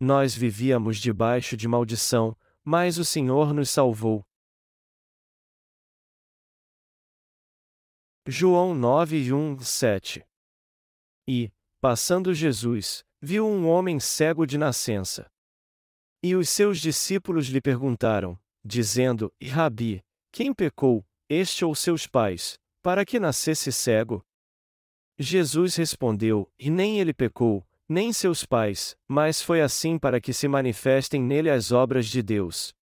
Nós vivíamos debaixo de maldição, mas o Senhor nos salvou. João 9 1, 7 E, passando Jesus, viu um homem cego de nascença. E os seus discípulos lhe perguntaram, dizendo: Rabi, quem pecou, este ou seus pais, para que nascesse cego? Jesus respondeu: E nem ele pecou, nem seus pais, mas foi assim para que se manifestem nele as obras de Deus.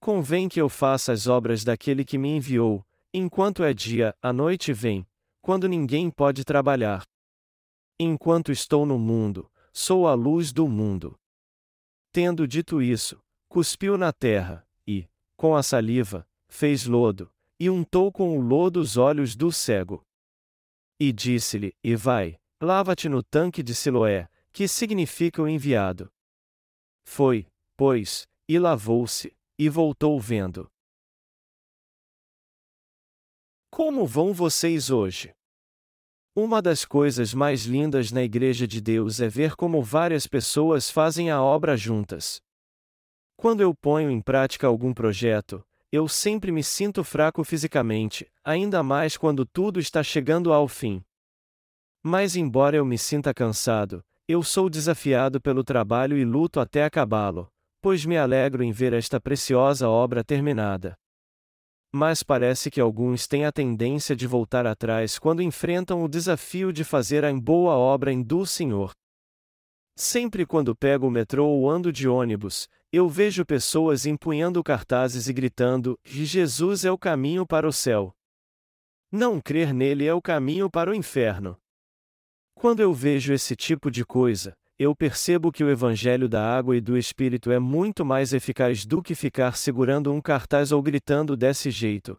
Convém que eu faça as obras daquele que me enviou, enquanto é dia, a noite vem, quando ninguém pode trabalhar. Enquanto estou no mundo, sou a luz do mundo. Tendo dito isso, cuspiu na terra, e, com a saliva, fez lodo, e untou com o lodo os olhos do cego. E disse-lhe: E vai, lava-te no tanque de Siloé, que significa o enviado. Foi, pois, e lavou-se, e voltou vendo. Como vão vocês hoje? Uma das coisas mais lindas na Igreja de Deus é ver como várias pessoas fazem a obra juntas. Quando eu ponho em prática algum projeto, eu sempre me sinto fraco fisicamente, ainda mais quando tudo está chegando ao fim. Mas, embora eu me sinta cansado, eu sou desafiado pelo trabalho e luto até acabá-lo, pois me alegro em ver esta preciosa obra terminada. Mas parece que alguns têm a tendência de voltar atrás quando enfrentam o desafio de fazer a boa obra em do Senhor. Sempre quando pego o metrô ou ando de ônibus, eu vejo pessoas empunhando cartazes e gritando: Jesus é o caminho para o céu. Não crer nele é o caminho para o inferno. Quando eu vejo esse tipo de coisa, eu percebo que o Evangelho da água e do Espírito é muito mais eficaz do que ficar segurando um cartaz ou gritando desse jeito.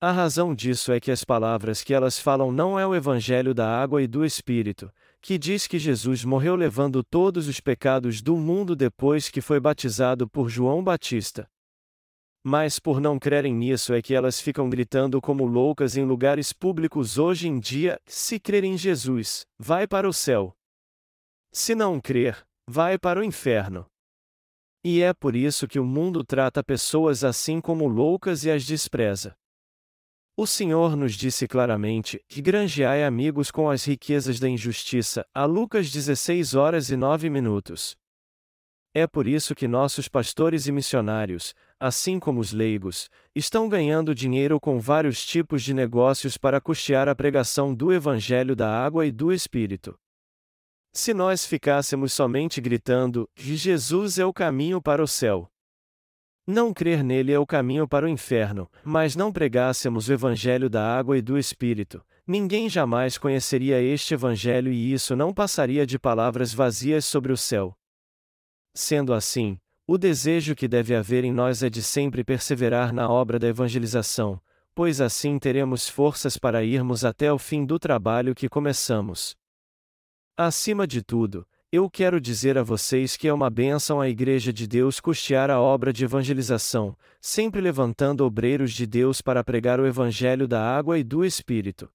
A razão disso é que as palavras que elas falam não é o Evangelho da água e do Espírito, que diz que Jesus morreu levando todos os pecados do mundo depois que foi batizado por João Batista. Mas por não crerem nisso é que elas ficam gritando como loucas em lugares públicos hoje em dia: se crer em Jesus, vai para o céu. Se não crer, vai para o inferno. E é por isso que o mundo trata pessoas assim como loucas e as despreza. O Senhor nos disse claramente: que granjeai amigos com as riquezas da injustiça, a Lucas 16 horas e 9 minutos. É por isso que nossos pastores e missionários, assim como os leigos, estão ganhando dinheiro com vários tipos de negócios para custear a pregação do Evangelho da Água e do Espírito. Se nós ficássemos somente gritando: Jesus é o caminho para o céu, não crer nele é o caminho para o inferno, mas não pregássemos o Evangelho da água e do Espírito, ninguém jamais conheceria este Evangelho e isso não passaria de palavras vazias sobre o céu. Sendo assim, o desejo que deve haver em nós é de sempre perseverar na obra da evangelização, pois assim teremos forças para irmos até o fim do trabalho que começamos. Acima de tudo, eu quero dizer a vocês que é uma bênção a Igreja de Deus custear a obra de evangelização, sempre levantando obreiros de Deus para pregar o Evangelho da água e do Espírito.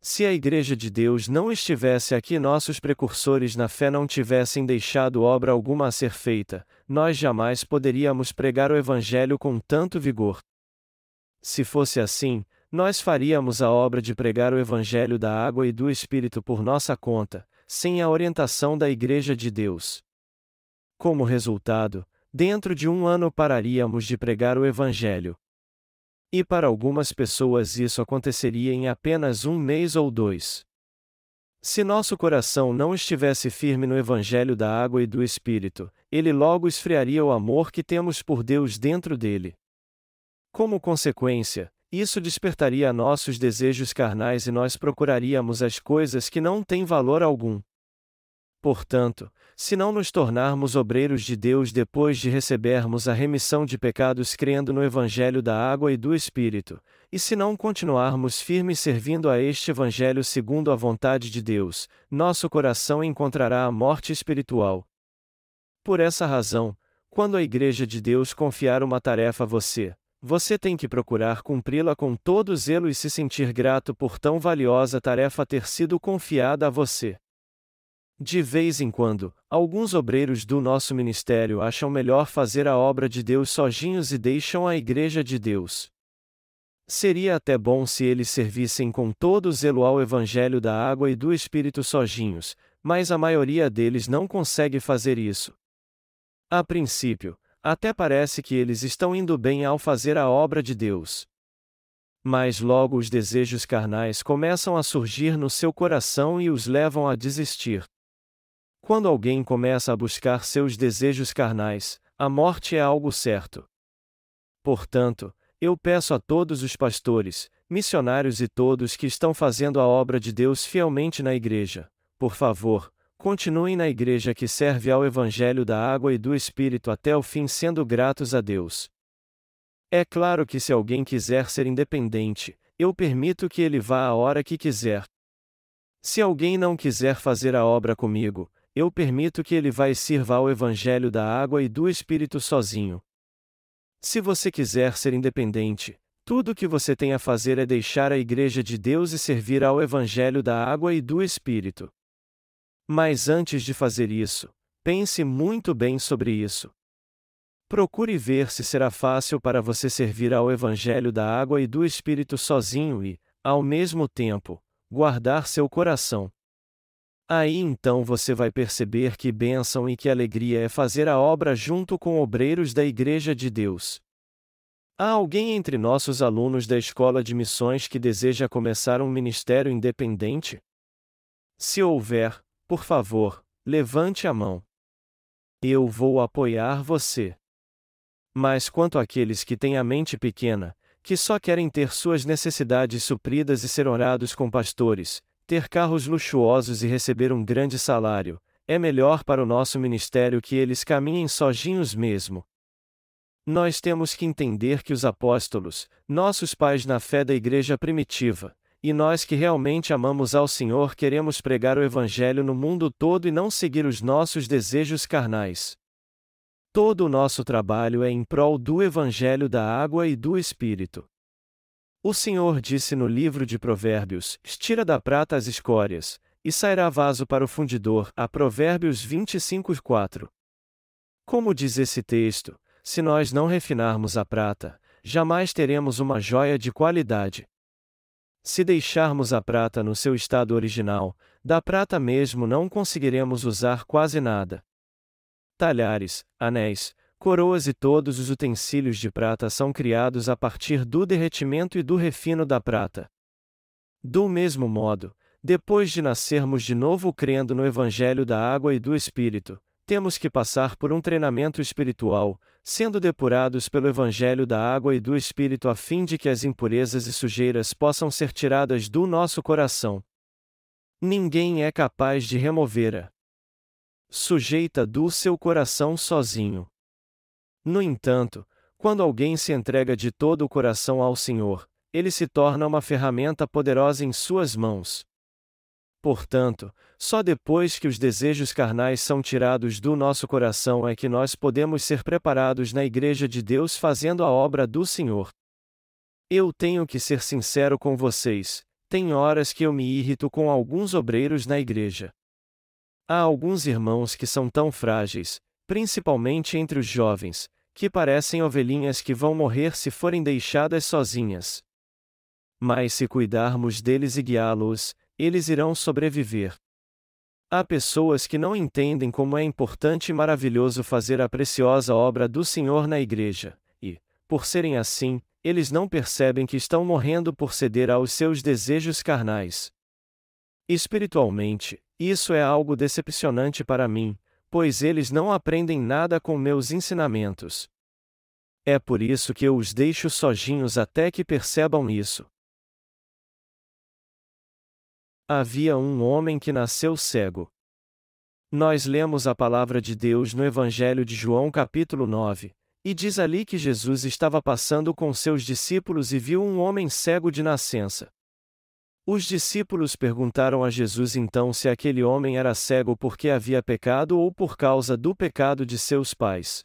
Se a Igreja de Deus não estivesse aqui, nossos precursores na fé não tivessem deixado obra alguma a ser feita, nós jamais poderíamos pregar o Evangelho com tanto vigor. Se fosse assim, nós faríamos a obra de pregar o Evangelho da água e do Espírito por nossa conta, sem a orientação da Igreja de Deus. Como resultado, dentro de um ano pararíamos de pregar o Evangelho. E para algumas pessoas isso aconteceria em apenas um mês ou dois. Se nosso coração não estivesse firme no Evangelho da água e do Espírito, ele logo esfriaria o amor que temos por Deus dentro dele. Como consequência, isso despertaria nossos desejos carnais e nós procuraríamos as coisas que não têm valor algum. Portanto, se não nos tornarmos obreiros de Deus depois de recebermos a remissão de pecados crendo no Evangelho da água e do Espírito, e se não continuarmos firmes servindo a este Evangelho segundo a vontade de Deus, nosso coração encontrará a morte espiritual. Por essa razão, quando a Igreja de Deus confiar uma tarefa a você, você tem que procurar cumpri-la com todo zelo e se sentir grato por tão valiosa tarefa ter sido confiada a você. De vez em quando, alguns obreiros do nosso ministério acham melhor fazer a obra de Deus sozinhos e deixam a Igreja de Deus. Seria até bom se eles servissem com todo zelo ao Evangelho da água e do Espírito sozinhos, mas a maioria deles não consegue fazer isso. A princípio, até parece que eles estão indo bem ao fazer a obra de Deus. Mas logo os desejos carnais começam a surgir no seu coração e os levam a desistir. Quando alguém começa a buscar seus desejos carnais, a morte é algo certo. Portanto, eu peço a todos os pastores, missionários e todos que estão fazendo a obra de Deus fielmente na igreja, por favor, continuem na igreja que serve ao Evangelho da água e do Espírito até o fim, sendo gratos a Deus. É claro que se alguém quiser ser independente, eu permito que ele vá a hora que quiser. Se alguém não quiser fazer a obra comigo, eu permito que ele vá e sirva ao Evangelho da água e do Espírito sozinho. Se você quiser ser independente, tudo o que você tem a fazer é deixar a Igreja de Deus e servir ao Evangelho da água e do Espírito. Mas antes de fazer isso, pense muito bem sobre isso. Procure ver se será fácil para você servir ao Evangelho da água e do Espírito sozinho e, ao mesmo tempo, guardar seu coração. Aí então você vai perceber que bênção e que alegria é fazer a obra junto com obreiros da Igreja de Deus. Há alguém entre nossos alunos da escola de missões que deseja começar um ministério independente? Se houver, por favor, levante a mão. Eu vou apoiar você. Mas quanto àqueles que têm a mente pequena, que só querem ter suas necessidades supridas e ser orados com pastores, ter carros luxuosos e receber um grande salário, é melhor para o nosso ministério que eles caminhem sozinhos mesmo. Nós temos que entender que os apóstolos, nossos pais na fé da igreja primitiva, e nós que realmente amamos ao Senhor queremos pregar o Evangelho no mundo todo e não seguir os nossos desejos carnais. Todo o nosso trabalho é em prol do Evangelho da água e do Espírito. O Senhor disse no livro de Provérbios: Estira da prata as escórias, e sairá vaso para o fundidor. A Provérbios 25, 4. Como diz esse texto, se nós não refinarmos a prata, jamais teremos uma joia de qualidade. Se deixarmos a prata no seu estado original, da prata mesmo não conseguiremos usar quase nada. Talhares, anéis, Coroas e todos os utensílios de prata são criados a partir do derretimento e do refino da prata. Do mesmo modo, depois de nascermos de novo crendo no Evangelho da Água e do Espírito, temos que passar por um treinamento espiritual, sendo depurados pelo Evangelho da Água e do Espírito a fim de que as impurezas e sujeiras possam ser tiradas do nosso coração. Ninguém é capaz de remover a sujeita do seu coração sozinho. No entanto, quando alguém se entrega de todo o coração ao Senhor, ele se torna uma ferramenta poderosa em suas mãos. Portanto, só depois que os desejos carnais são tirados do nosso coração é que nós podemos ser preparados na Igreja de Deus fazendo a obra do Senhor. Eu tenho que ser sincero com vocês, tem horas que eu me irrito com alguns obreiros na igreja. Há alguns irmãos que são tão frágeis, principalmente entre os jovens, que parecem ovelhinhas que vão morrer se forem deixadas sozinhas. Mas se cuidarmos deles e guiá-los, eles irão sobreviver. Há pessoas que não entendem como é importante e maravilhoso fazer a preciosa obra do Senhor na igreja, e, por serem assim, eles não percebem que estão morrendo por ceder aos seus desejos carnais. Espiritualmente, isso é algo decepcionante para mim, pois eles não aprendem nada com meus ensinamentos. É por isso que eu os deixo sozinhos até que percebam isso. Havia um homem que nasceu cego. Nós lemos a palavra de Deus no Evangelho de João, capítulo 9, e diz ali que Jesus estava passando com seus discípulos e viu um homem cego de nascença. Os discípulos perguntaram a Jesus então se aquele homem era cego porque havia pecado ou por causa do pecado de seus pais.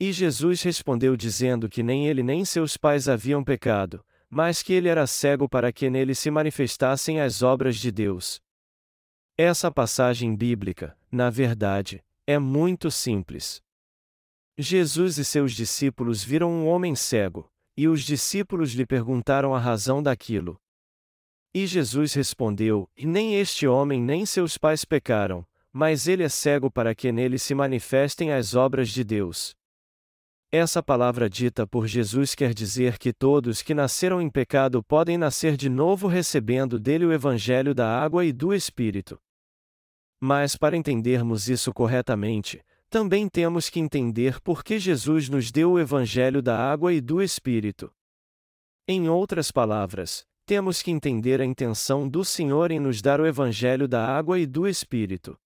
E Jesus respondeu dizendo que nem ele nem seus pais haviam pecado, mas que ele era cego para que nele se manifestassem as obras de Deus. Essa passagem bíblica, na verdade, é muito simples. Jesus e seus discípulos viram um homem cego, e os discípulos lhe perguntaram a razão daquilo. E Jesus respondeu: Nem este homem nem seus pais pecaram, mas ele é cego para que nele se manifestem as obras de Deus. Essa palavra dita por Jesus quer dizer que todos que nasceram em pecado podem nascer de novo recebendo dele o Evangelho da água e do Espírito. Mas para entendermos isso corretamente, também temos que entender por que Jesus nos deu o Evangelho da água e do Espírito. Em outras palavras, temos que entender a intenção do Senhor em nos dar o Evangelho da água e do Espírito.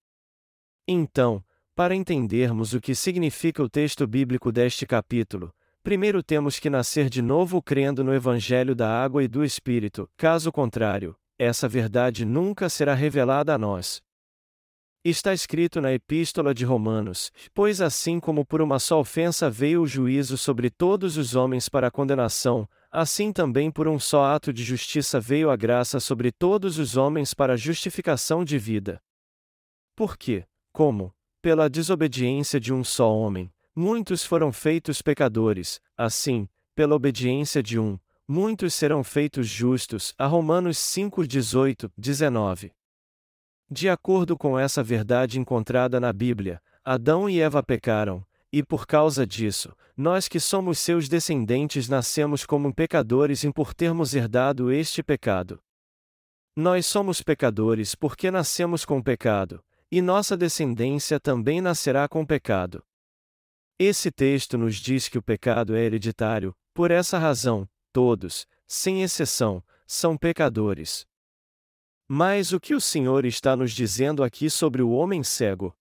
Então, para entendermos o que significa o texto bíblico deste capítulo, primeiro temos que nascer de novo crendo no Evangelho da água e do Espírito, caso contrário, essa verdade nunca será revelada a nós. Está escrito na Epístola de Romanos: Pois assim como por uma só ofensa veio o juízo sobre todos os homens para a condenação, assim também por um só ato de justiça veio a graça sobre todos os homens para justificação de vida. Porque, como, pela desobediência de um só homem, muitos foram feitos pecadores, assim, pela obediência de um, muitos serão feitos justos. A Romanos 5, 18, 19. De acordo com essa verdade encontrada na Bíblia, Adão e Eva pecaram, e por causa disso, nós que somos seus descendentes nascemos como pecadores e por termos herdado este pecado. Nós somos pecadores porque nascemos com pecado, e nossa descendência também nascerá com pecado. Esse texto nos diz que o pecado é hereditário, por essa razão, todos, sem exceção, são pecadores. Mas o que o Senhor está nos dizendo aqui sobre o homem cego?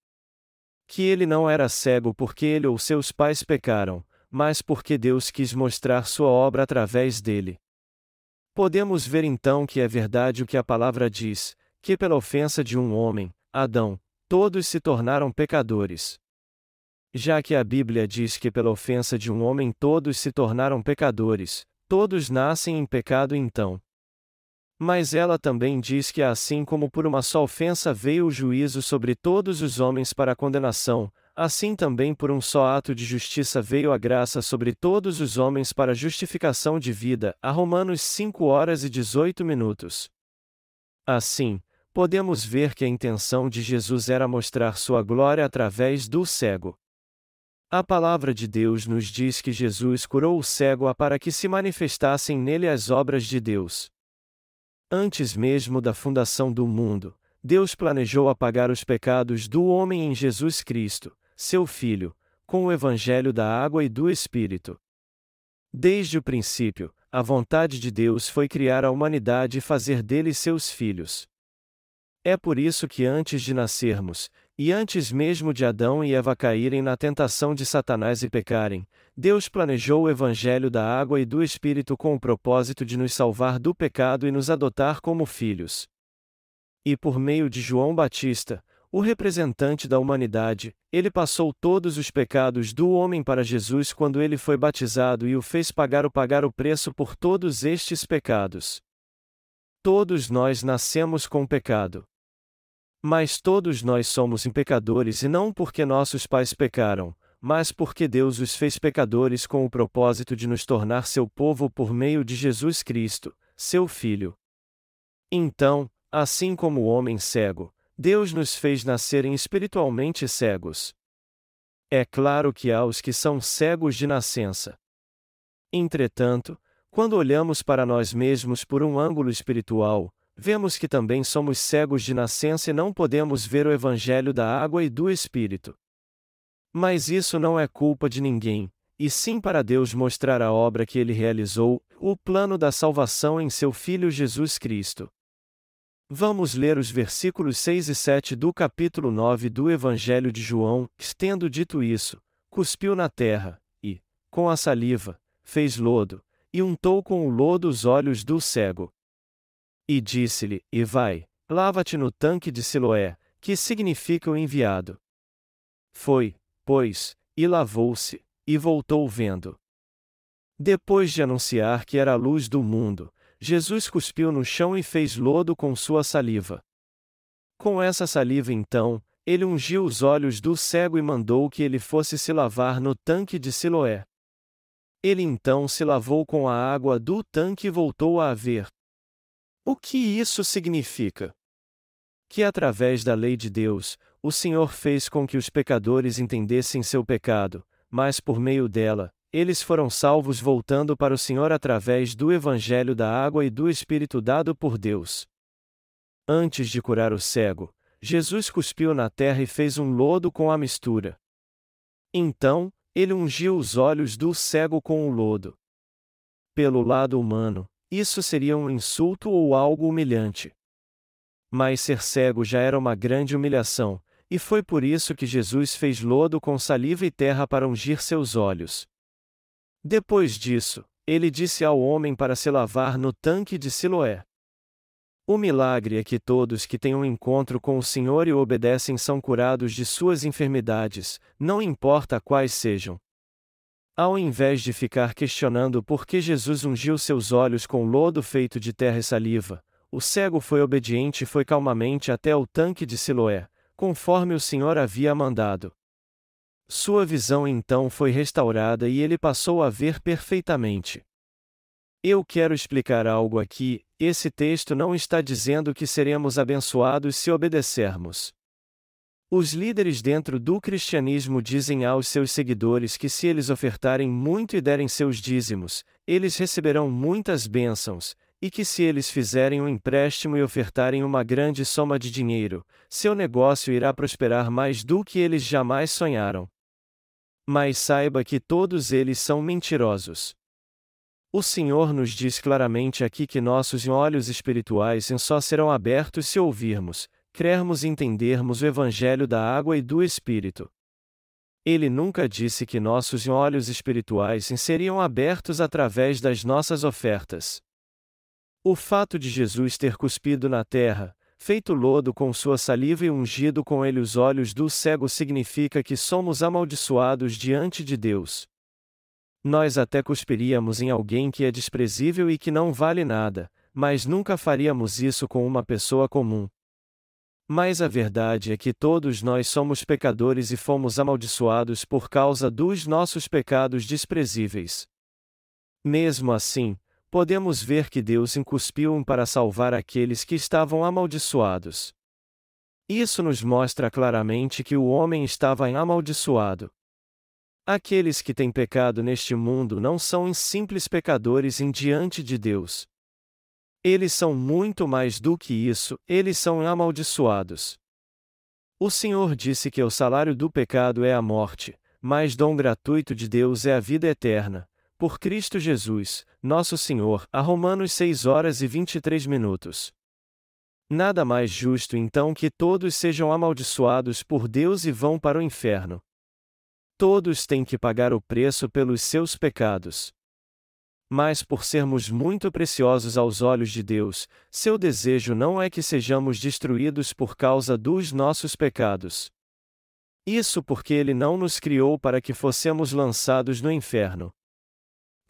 Que ele não era cego porque ele ou seus pais pecaram, mas porque Deus quis mostrar sua obra através dele. Podemos ver então que é verdade o que a palavra diz, que pela ofensa de um homem, Adão, todos se tornaram pecadores. Já que a Bíblia diz que pela ofensa de um homem todos se tornaram pecadores, todos nascem em pecado então. Mas ela também diz que assim como por uma só ofensa veio o juízo sobre todos os homens para a condenação, assim também por um só ato de justiça veio a graça sobre todos os homens para justificação de vida. A Romanos 5 horas e 18 minutos. Assim, podemos ver que a intenção de Jesus era mostrar sua glória através do cego. A palavra de Deus nos diz que Jesus curou o cego para que se manifestassem nele as obras de Deus. Antes mesmo da fundação do mundo, Deus planejou apagar os pecados do homem em Jesus Cristo, seu Filho, com o Evangelho da água e do Espírito. Desde o princípio, a vontade de Deus foi criar a humanidade e fazer deles seus filhos. É por isso que antes de nascermos, e antes mesmo de Adão e Eva caírem na tentação de Satanás e pecarem, Deus planejou o Evangelho da água e do Espírito com o propósito de nos salvar do pecado e nos adotar como filhos. E por meio de João Batista, o representante da humanidade, ele passou todos os pecados do homem para Jesus quando ele foi batizado e o fez pagar o pagar o preço por todos estes pecados. Todos nós nascemos com pecado. Mas todos nós somos pecadores e não porque nossos pais pecaram, mas porque Deus os fez pecadores com o propósito de nos tornar seu povo por meio de Jesus Cristo, seu Filho. Então, assim como o homem cego, Deus nos fez nascerem espiritualmente cegos. É claro que há os que são cegos de nascença. Entretanto, quando olhamos para nós mesmos por um ângulo espiritual, vemos que também somos cegos de nascença e não podemos ver o Evangelho da água e do Espírito. Mas isso não é culpa de ninguém, e sim para Deus mostrar a obra que ele realizou, o plano da salvação em seu Filho Jesus Cristo. Vamos ler os versículos 6 e 7 do capítulo 9 do Evangelho de João. Tendo dito isso, cuspiu na terra, e, com a saliva, fez lodo, e untou com o lodo os olhos do cego. E disse-lhe: E vai, lava-te no tanque de Siloé, que significa o enviado. Foi, pois, e lavou-se, e voltou vendo. Depois de anunciar que era a luz do mundo, Jesus cuspiu no chão e fez lodo com sua saliva. Com essa saliva então, ele ungiu os olhos do cego e mandou que ele fosse se lavar no tanque de Siloé. Ele então se lavou com a água do tanque e voltou a ver. O que isso significa? Que através da lei de Deus, o Senhor fez com que os pecadores entendessem seu pecado, mas por meio dela, eles foram salvos voltando para o Senhor através do Evangelho da água e do Espírito dado por Deus. Antes de curar o cego, Jesus cuspiu na terra e fez um lodo com a mistura. Então, ele ungiu os olhos do cego com o lodo. Pelo lado humano, isso seria um insulto ou algo humilhante. Mas ser cego já era uma grande humilhação, e foi por isso que Jesus fez lodo com saliva e terra para ungir seus olhos. Depois disso, ele disse ao homem para se lavar no tanque de Siloé. O milagre é que todos que têm um encontro com o Senhor e o obedecem são curados de suas enfermidades, não importa quais sejam. Ao invés de ficar questionando por que Jesus ungiu seus olhos com lodo feito de terra e saliva, o cego foi obediente e foi calmamente até o tanque de Siloé, conforme o Senhor havia mandado. Sua visão então foi restaurada e ele passou a ver perfeitamente. Eu quero explicar algo aqui: esse texto não está dizendo que seremos abençoados se obedecermos. Os líderes dentro do cristianismo dizem aos seus seguidores que se eles ofertarem muito e derem seus dízimos, eles receberão muitas bênçãos, e que se eles fizerem um empréstimo e ofertarem uma grande soma de dinheiro, seu negócio irá prosperar mais do que eles jamais sonharam. Mas saiba que todos eles são mentirosos. O Senhor nos diz claramente aqui que nossos olhos espirituais só serão abertos se ouvirmos, crermos e entendermos o Evangelho da água e do Espírito. Ele nunca disse que nossos olhos espirituais seriam abertos através das nossas ofertas. O fato de Jesus ter cuspido na terra, feito lodo com sua saliva e ungido com ele os olhos do cego significa que somos amaldiçoados diante de Deus. Nós até cuspiríamos em alguém que é desprezível e que não vale nada, mas nunca faríamos isso com uma pessoa comum. Mas a verdade é que todos nós somos pecadores e fomos amaldiçoados por causa dos nossos pecados desprezíveis. Mesmo assim, podemos ver que Deus incuspiu-um para salvar aqueles que estavam amaldiçoados. Isso nos mostra claramente que o homem estava amaldiçoado. Aqueles que têm pecado neste mundo não são simples pecadores em diante de Deus. Eles são muito mais do que isso, eles são amaldiçoados. O Senhor disse que o salário do pecado é a morte, mas dom gratuito de Deus é a vida eterna, por Cristo Jesus, nosso Senhor, a Romanos 6 horas e 23 minutos. Nada mais justo então que todos sejam amaldiçoados por Deus e vão para o inferno. Todos têm que pagar o preço pelos seus pecados. Mas por sermos muito preciosos aos olhos de Deus, seu desejo não é que sejamos destruídos por causa dos nossos pecados. Isso porque Ele não nos criou para que fossemos lançados no inferno.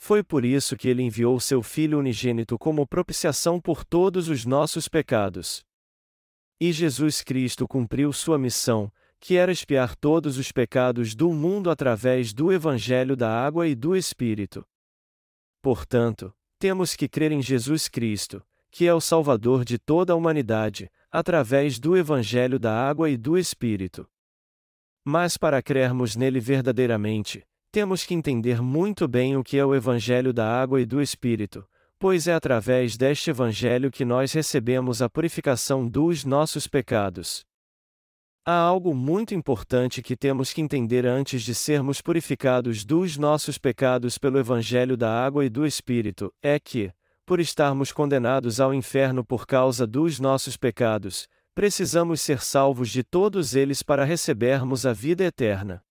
Foi por isso que ele enviou seu Filho unigênito como propiciação por todos os nossos pecados. E Jesus Cristo cumpriu sua missão, que era expiar todos os pecados do mundo através do Evangelho da Água e do Espírito. Portanto, temos que crer em Jesus Cristo, que é o Salvador de toda a humanidade, através do Evangelho da Água e do Espírito. Mas para crermos nele verdadeiramente, temos que entender muito bem o que é o Evangelho da Água e do Espírito, pois é através deste Evangelho que nós recebemos a purificação dos nossos pecados. Há algo muito importante que temos que entender antes de sermos purificados dos nossos pecados pelo Evangelho da Água e do Espírito: é que, por estarmos condenados ao inferno por causa dos nossos pecados, precisamos ser salvos de todos eles para recebermos a vida eterna.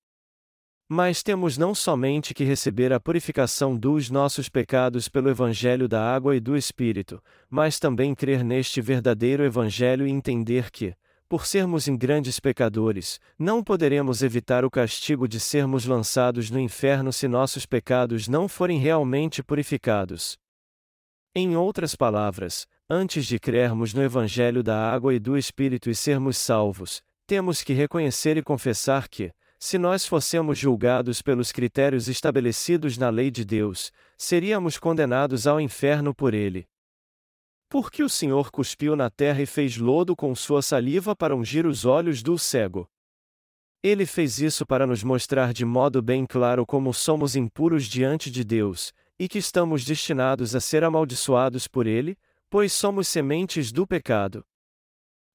Mas temos não somente que receber a purificação dos nossos pecados pelo Evangelho da Água e do Espírito, mas também crer neste verdadeiro Evangelho e entender que, por sermos grandes pecadores, não poderemos evitar o castigo de sermos lançados no inferno se nossos pecados não forem realmente purificados. Em outras palavras, antes de crermos no Evangelho da água e do Espírito e sermos salvos, temos que reconhecer e confessar que, se nós fossemos julgados pelos critérios estabelecidos na lei de Deus, seríamos condenados ao inferno por ele. Porque o Senhor cuspiu na terra e fez lodo com sua saliva para ungir os olhos do cego. Ele fez isso para nos mostrar de modo bem claro como somos impuros diante de Deus, e que estamos destinados a ser amaldiçoados por Ele, pois somos sementes do pecado.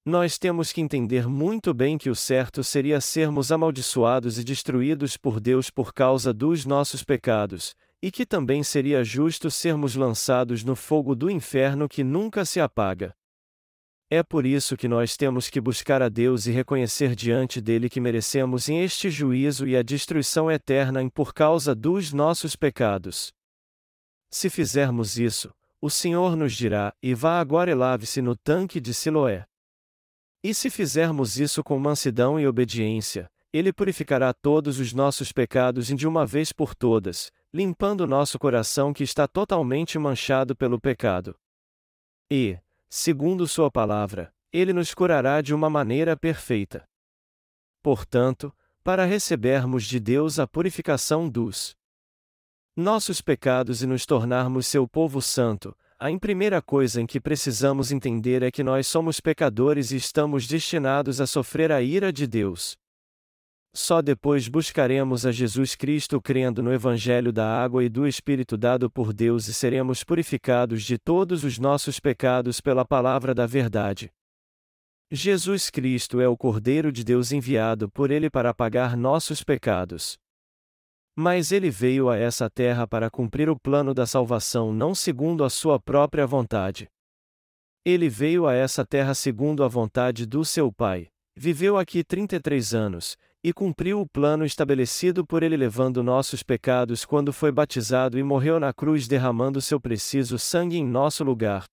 Nós temos que entender muito bem que o certo seria sermos amaldiçoados e destruídos por Deus por causa dos nossos pecados, e que também seria justo sermos lançados no fogo do inferno que nunca se apaga. É por isso que nós temos que buscar a Deus e reconhecer diante dele que merecemos em este juízo e a destruição eterna em por causa dos nossos pecados. Se fizermos isso, o Senhor nos dirá: e vá agora e lave-se no tanque de Siloé. E se fizermos isso com mansidão e obediência, Ele purificará todos os nossos pecados de uma vez por todas, limpando nosso coração que está totalmente manchado pelo pecado. E, segundo Sua palavra, Ele nos curará de uma maneira perfeita. Portanto, para recebermos de Deus a purificação dos nossos pecados e nos tornarmos seu povo santo, a primeira coisa em que precisamos entender é que nós somos pecadores e estamos destinados a sofrer a ira de Deus. Só depois buscaremos a Jesus Cristo crendo no Evangelho da água e do Espírito dado por Deus e seremos purificados de todos os nossos pecados pela palavra da verdade. Jesus Cristo é o Cordeiro de Deus enviado por Ele para apagar nossos pecados. Mas ele veio a essa terra para cumprir o plano da salvação não segundo a sua própria vontade. Ele veio a essa terra segundo a vontade do seu Pai, viveu aqui 33 anos, e cumpriu o plano estabelecido por ele levando nossos pecados quando foi batizado e morreu na cruz derramando seu preciso sangue em nosso lugar.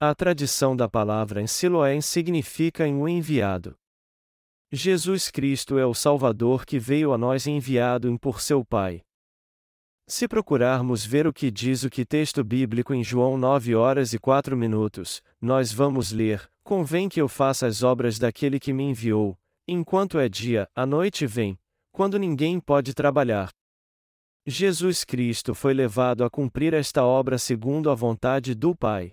A tradição da palavra em Siloé significa em o enviado. Jesus Cristo é o Salvador que veio a nós enviado por seu Pai. Se procurarmos ver o que diz o que texto bíblico em João 9 horas e 4 minutos, nós vamos ler: Convém que eu faça as obras daquele que me enviou, enquanto é dia, a noite vem, quando ninguém pode trabalhar. Jesus Cristo foi levado a cumprir esta obra segundo a vontade do Pai.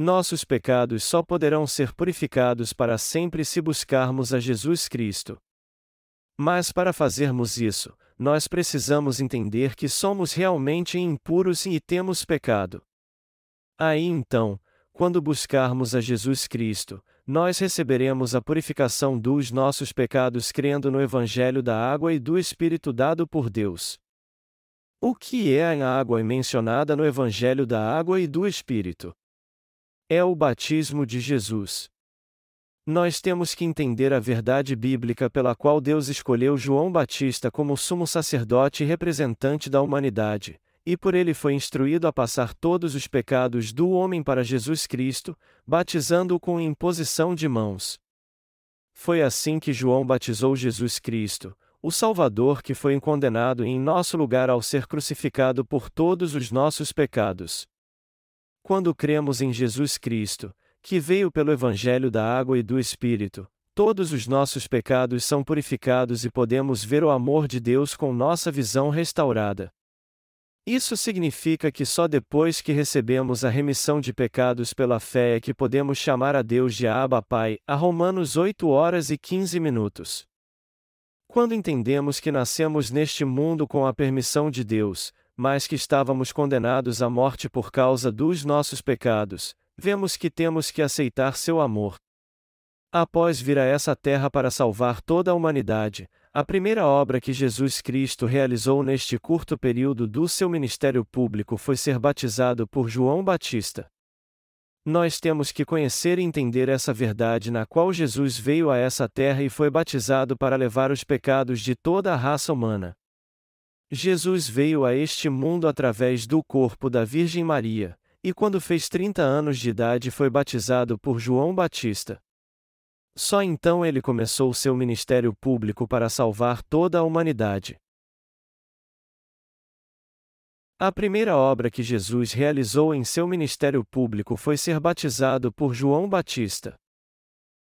Nossos pecados só poderão ser purificados para sempre se buscarmos a Jesus Cristo. Mas para fazermos isso, nós precisamos entender que somos realmente impuros e temos pecado. Aí então, quando buscarmos a Jesus Cristo, nós receberemos a purificação dos nossos pecados crendo no Evangelho da água e do Espírito dado por Deus. O que é a água mencionada no Evangelho da água e do Espírito? É o batismo de Jesus. Nós temos que entender a verdade bíblica pela qual Deus escolheu João Batista como sumo sacerdote e representante da humanidade, e por ele foi instruído a passar todos os pecados do homem para Jesus Cristo, batizando-o com imposição de mãos. Foi assim que João batizou Jesus Cristo, o Salvador que foi condenado em nosso lugar ao ser crucificado por todos os nossos pecados. Quando cremos em Jesus Cristo, que veio pelo Evangelho da Água e do Espírito, todos os nossos pecados são purificados e podemos ver o amor de Deus com nossa visão restaurada. Isso significa que só depois que recebemos a remissão de pecados pela fé é que podemos chamar a Deus de Abba Pai, a Romanos 8 horas e 15 minutos. Quando entendemos que nascemos neste mundo com a permissão de Deus, mas que estávamos condenados à morte por causa dos nossos pecados, vemos que temos que aceitar seu amor. Após vir a essa terra para salvar toda a humanidade, a primeira obra que Jesus Cristo realizou neste curto período do seu ministério público foi ser batizado por João Batista. Nós temos que conhecer e entender essa verdade na qual Jesus veio a essa terra e foi batizado para levar os pecados de toda a raça humana. Jesus veio a este mundo através do corpo da Virgem Maria, e quando fez 30 anos de idade foi batizado por João Batista. Só então ele começou seu ministério público para salvar toda a humanidade. A primeira obra que Jesus realizou em seu ministério público foi ser batizado por João Batista.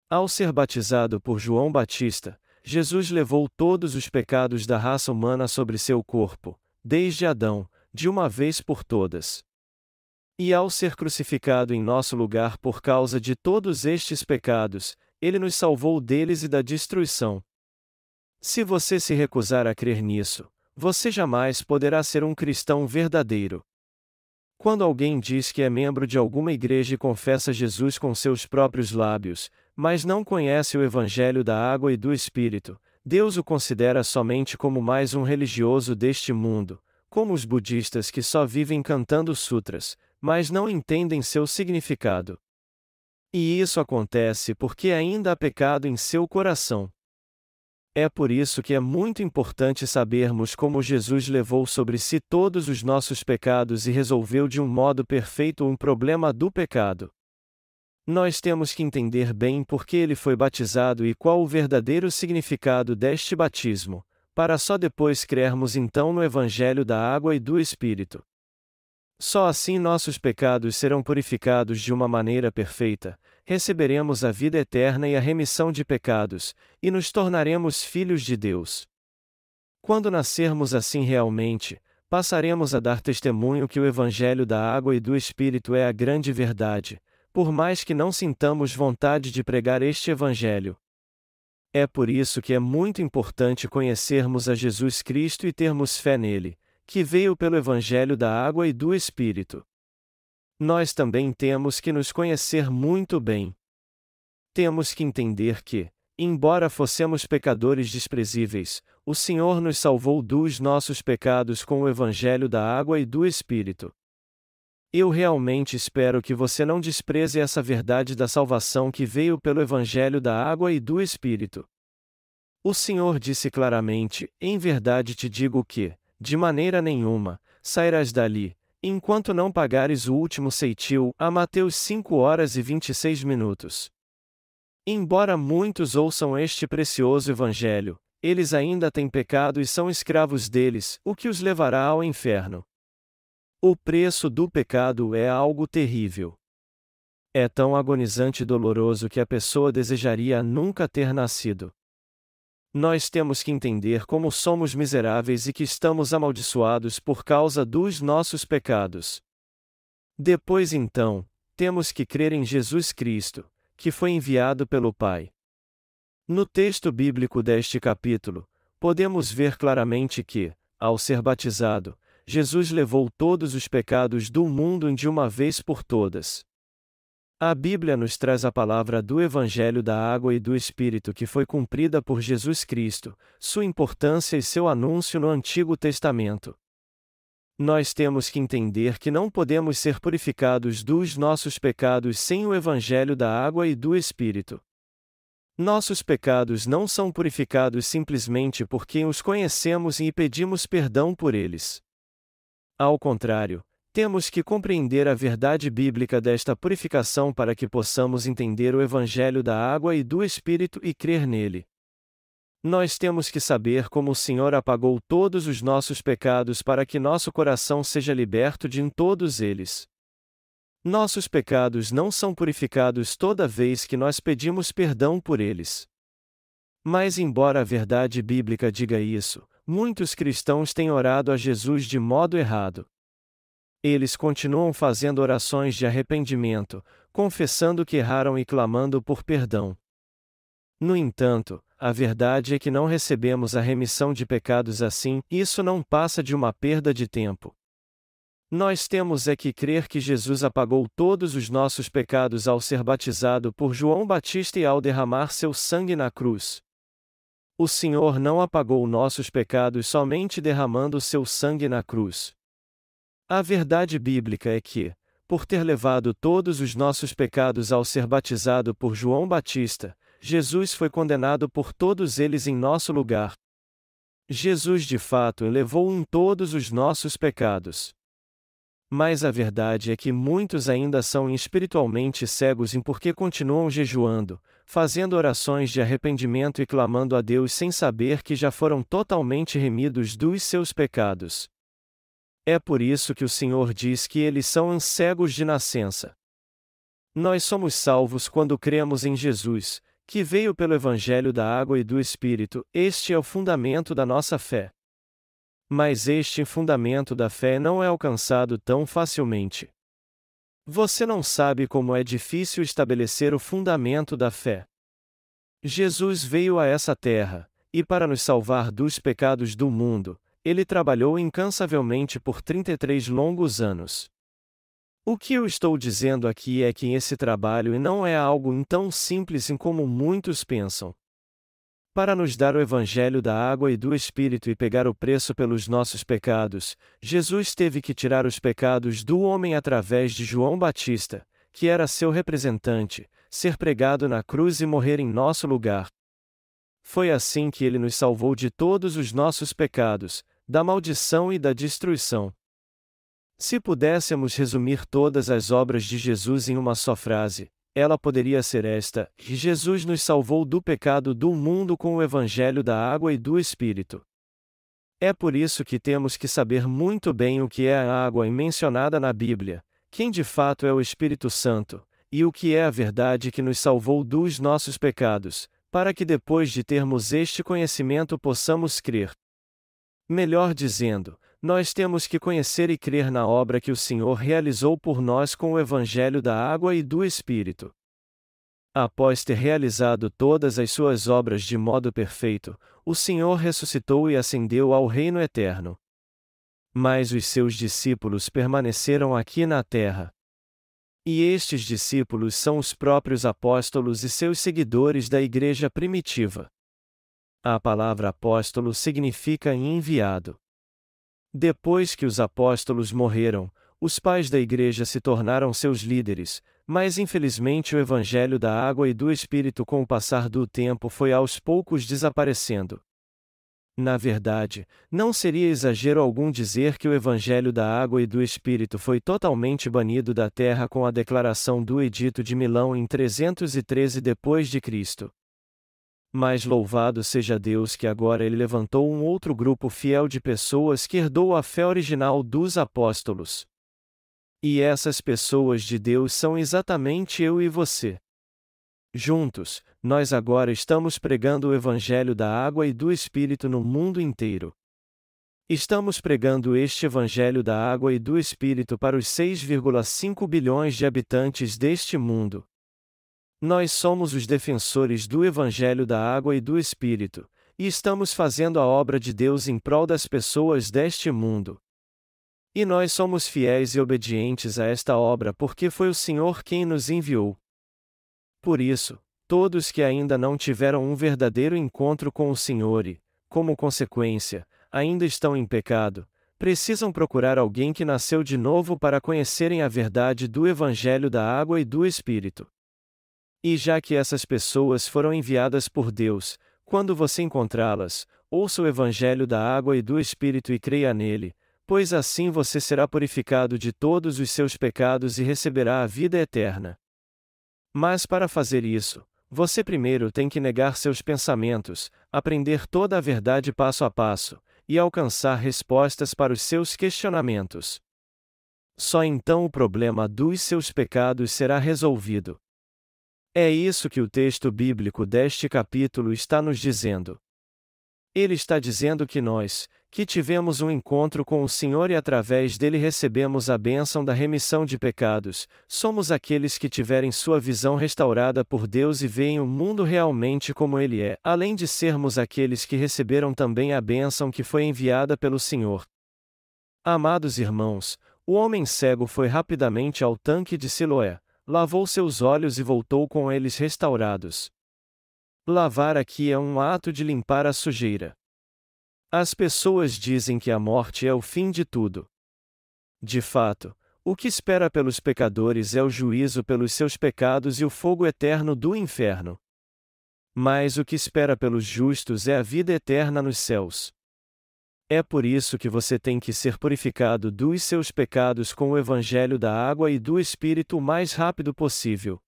Ao ser batizado por João Batista, Jesus levou todos os pecados da raça humana sobre seu corpo, desde Adão, de uma vez por todas. E ao ser crucificado em nosso lugar por causa de todos estes pecados, ele nos salvou deles e da destruição. Se você se recusar a crer nisso, você jamais poderá ser um cristão verdadeiro. Quando alguém diz que é membro de alguma igreja e confessa Jesus com seus próprios lábios, mas não conhece o Evangelho da água e do Espírito, Deus o considera somente como mais um religioso deste mundo, como os budistas que só vivem cantando sutras, mas não entendem seu significado. E isso acontece porque ainda há pecado em seu coração. É por isso que é muito importante sabermos como Jesus levou sobre si todos os nossos pecados e resolveu de um modo perfeito um problema do pecado. Nós temos que entender bem por que ele foi batizado e qual o verdadeiro significado deste batismo, para só depois crermos então no Evangelho da água e do Espírito. Só assim nossos pecados serão purificados de uma maneira perfeita, receberemos a vida eterna e a remissão de pecados, e nos tornaremos filhos de Deus. Quando nascermos assim realmente, passaremos a dar testemunho que o Evangelho da água e do Espírito é a grande verdade, por mais que não sintamos vontade de pregar este Evangelho. É por isso que é muito importante conhecermos a Jesus Cristo e termos fé nele, que veio pelo Evangelho da água e do Espírito. Nós também temos que nos conhecer muito bem. Temos que entender que, embora fossemos pecadores desprezíveis, o Senhor nos salvou dos nossos pecados com o Evangelho da água e do Espírito. Eu realmente espero que você não despreze essa verdade da salvação que veio pelo Evangelho da água e do Espírito. O Senhor disse claramente: Em verdade te digo que, de maneira nenhuma, sairás dali, enquanto não pagares o último ceitil. A Mateus 5 horas e 26 minutos. Embora muitos ouçam este precioso evangelho, eles ainda têm pecado e são escravos deles, o que os levará ao inferno. O preço do pecado é algo terrível. É tão agonizante e doloroso que a pessoa desejaria nunca ter nascido. Nós temos que entender como somos miseráveis e que estamos amaldiçoados por causa dos nossos pecados. Depois então, temos que crer em Jesus Cristo, que foi enviado pelo Pai. No texto bíblico deste capítulo, podemos ver claramente que, ao ser batizado, Jesus levou todos os pecados do mundo de uma vez por todas. A Bíblia nos traz a palavra do Evangelho da Água e do Espírito que foi cumprida por Jesus Cristo, sua importância e seu anúncio no Antigo Testamento. Nós temos que entender que não podemos ser purificados dos nossos pecados sem o Evangelho da Água e do Espírito. Nossos pecados não são purificados simplesmente porque os conhecemos e pedimos perdão por eles. Ao contrário, temos que compreender a verdade bíblica desta purificação para que possamos entender o Evangelho da água e do Espírito e crer nele. Nós temos que saber como o Senhor apagou todos os nossos pecados para que nosso coração seja liberto de todos eles. Nossos pecados não são purificados toda vez que nós pedimos perdão por eles. Mas, embora a verdade bíblica diga isso, muitos cristãos têm orado a Jesus de modo errado. Eles continuam fazendo orações de arrependimento, confessando que erraram e clamando por perdão. No entanto, a verdade é que não recebemos a remissão de pecados assim, isso não passa de uma perda de tempo. Nós temos é que crer que Jesus apagou todos os nossos pecados ao ser batizado por João Batista e ao derramar seu sangue na cruz. O Senhor não apagou nossos pecados somente derramando seu sangue na cruz. A verdade bíblica é que, por ter levado todos os nossos pecados ao ser batizado por João Batista, Jesus foi condenado por todos eles em nosso lugar. Jesus de fato levou em todos os nossos pecados. Mas a verdade é que muitos ainda são espiritualmente cegos em porque continuam jejuando, fazendo orações de arrependimento e clamando a Deus sem saber que já foram totalmente remidos dos seus pecados. É por isso que o Senhor diz que eles são cegos de nascença. Nós somos salvos quando cremos em Jesus, que veio pelo Evangelho da Água e do Espírito, este é o fundamento da nossa fé. Mas este fundamento da fé não é alcançado tão facilmente. Você não sabe como é difícil estabelecer o fundamento da fé. Jesus veio a essa terra, e para nos salvar dos pecados do mundo, ele trabalhou incansavelmente por 33 longos anos. O que eu estou dizendo aqui é que esse trabalho não é algo tão simples como muitos pensam. Para nos dar o Evangelho da água e do Espírito e pegar o preço pelos nossos pecados, Jesus teve que tirar os pecados do homem através de João Batista, que era seu representante, ser pregado na cruz e morrer em nosso lugar. Foi assim que ele nos salvou de todos os nossos pecados, da maldição e da destruição. Se pudéssemos resumir todas as obras de Jesus em uma só frase, ela poderia ser esta: Jesus nos salvou do pecado do mundo com o evangelho da água e do Espírito. É por isso que temos que saber muito bem o que é a água mencionada na Bíblia, quem de fato é o Espírito Santo, e o que é a verdade que nos salvou dos nossos pecados, para que depois de termos este conhecimento possamos crer. Melhor dizendo, nós temos que conhecer e crer na obra que o Senhor realizou por nós com o Evangelho da Água e do Espírito. Após ter realizado todas as suas obras de modo perfeito, o Senhor ressuscitou e ascendeu ao reino eterno. Mas os seus discípulos permaneceram aqui na terra. E estes discípulos são os próprios apóstolos e seus seguidores da igreja primitiva. A palavra apóstolo significa enviado. Depois que os apóstolos morreram, os pais da igreja se tornaram seus líderes, mas infelizmente o evangelho da água e do Espírito com o passar do tempo foi aos poucos desaparecendo. Na verdade, não seria exagero algum dizer que o evangelho da água e do Espírito foi totalmente banido da terra com a declaração do Edito de Milão em 313 depois de Cristo. Mas louvado seja Deus que agora ele levantou um outro grupo fiel de pessoas que herdou a fé original dos apóstolos. E essas pessoas de Deus são exatamente eu e você. Juntos, nós agora estamos pregando o Evangelho da água e do Espírito no mundo inteiro. Estamos pregando este Evangelho da água e do Espírito para os 6,5 bilhões de habitantes deste mundo, nós somos os defensores do Evangelho da Água e do Espírito, e estamos fazendo a obra de Deus em prol das pessoas deste mundo. E nós somos fiéis e obedientes a esta obra porque foi o Senhor quem nos enviou. Por isso, todos que ainda não tiveram um verdadeiro encontro com o Senhor e, como consequência, ainda estão em pecado, precisam procurar alguém que nasceu de novo para conhecerem a verdade do Evangelho da Água e do Espírito. E já que essas pessoas foram enviadas por Deus, quando você encontrá-las, ouça o Evangelho da água e do Espírito e creia nele, pois assim você será purificado de todos os seus pecados e receberá a vida eterna. Mas para fazer isso, você primeiro tem que negar seus pensamentos, aprender toda a verdade passo a passo, e alcançar respostas para os seus questionamentos. Só então o problema dos seus pecados será resolvido. É isso que o texto bíblico deste capítulo está nos dizendo. Ele está dizendo que nós, que tivemos um encontro com o Senhor e através dele recebemos a bênção da remissão de pecados, somos aqueles que tiverem sua visão restaurada por Deus e veem o mundo realmente como ele é, além de sermos aqueles que receberam também a bênção que foi enviada pelo Senhor. Amados irmãos, o homem cego foi rapidamente ao tanque de Siloé, lavou seus olhos e voltou com eles restaurados. Lavar aqui é um ato de limpar a sujeira. As pessoas dizem que a morte é o fim de tudo. De fato, o que espera pelos pecadores é o juízo pelos seus pecados e o fogo eterno do inferno. Mas o que espera pelos justos é a vida eterna nos céus. É por isso que você tem que ser purificado dos seus pecados com o Evangelho da água e do Espírito o mais rápido possível.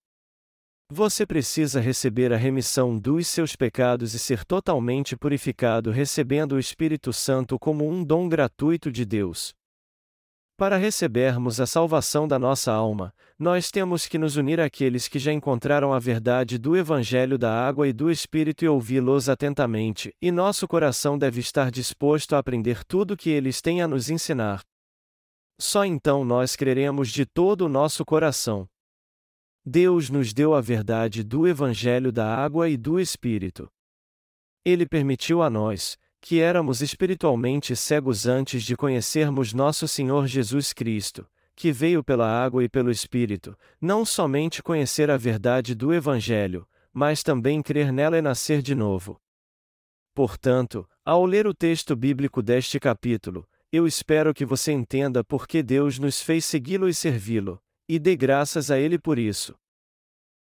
Você precisa receber a remissão dos seus pecados e ser totalmente purificado recebendo o Espírito Santo como um dom gratuito de Deus. Para recebermos a salvação da nossa alma, nós temos que nos unir àqueles que já encontraram a verdade do Evangelho da água e do Espírito e ouvi-los atentamente, e nosso coração deve estar disposto a aprender tudo que eles têm a nos ensinar. Só então nós creremos de todo o nosso coração. Deus nos deu a verdade do Evangelho da água e do Espírito. Ele permitiu a nós, que éramos espiritualmente cegos antes de conhecermos nosso Senhor Jesus Cristo, que veio pela água e pelo Espírito, não somente conhecer a verdade do Evangelho, mas também crer nela e nascer de novo. Portanto, ao ler o texto bíblico deste capítulo, eu espero que você entenda por que Deus nos fez segui-lo e servi-lo, e dê graças a Ele por isso.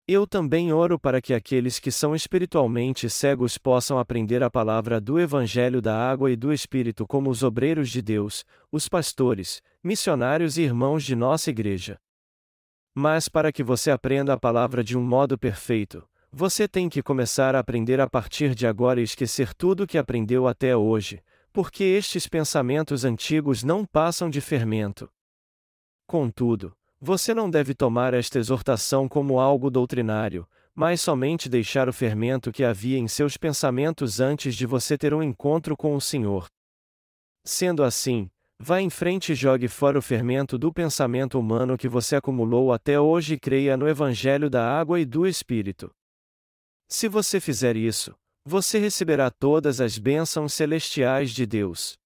Eu também oro para que aqueles que são espiritualmente cegos possam aprender a palavra do Evangelho da Água e do Espírito como os obreiros de Deus, os pastores, missionários e irmãos de nossa igreja. Mas para que você aprenda a palavra de um modo perfeito, você tem que começar a aprender a partir de agora e esquecer tudo o que aprendeu até hoje, porque estes pensamentos antigos não passam de fermento. Contudo, você não deve tomar esta exortação como algo doutrinário, mas somente deixar o fermento que havia em seus pensamentos antes de você ter um encontro com o Senhor. Sendo assim, vá em frente e jogue fora o fermento do pensamento humano que você acumulou até hoje e creia no Evangelho da água e do Espírito. Se você fizer isso, você receberá todas as bênçãos celestiais de Deus.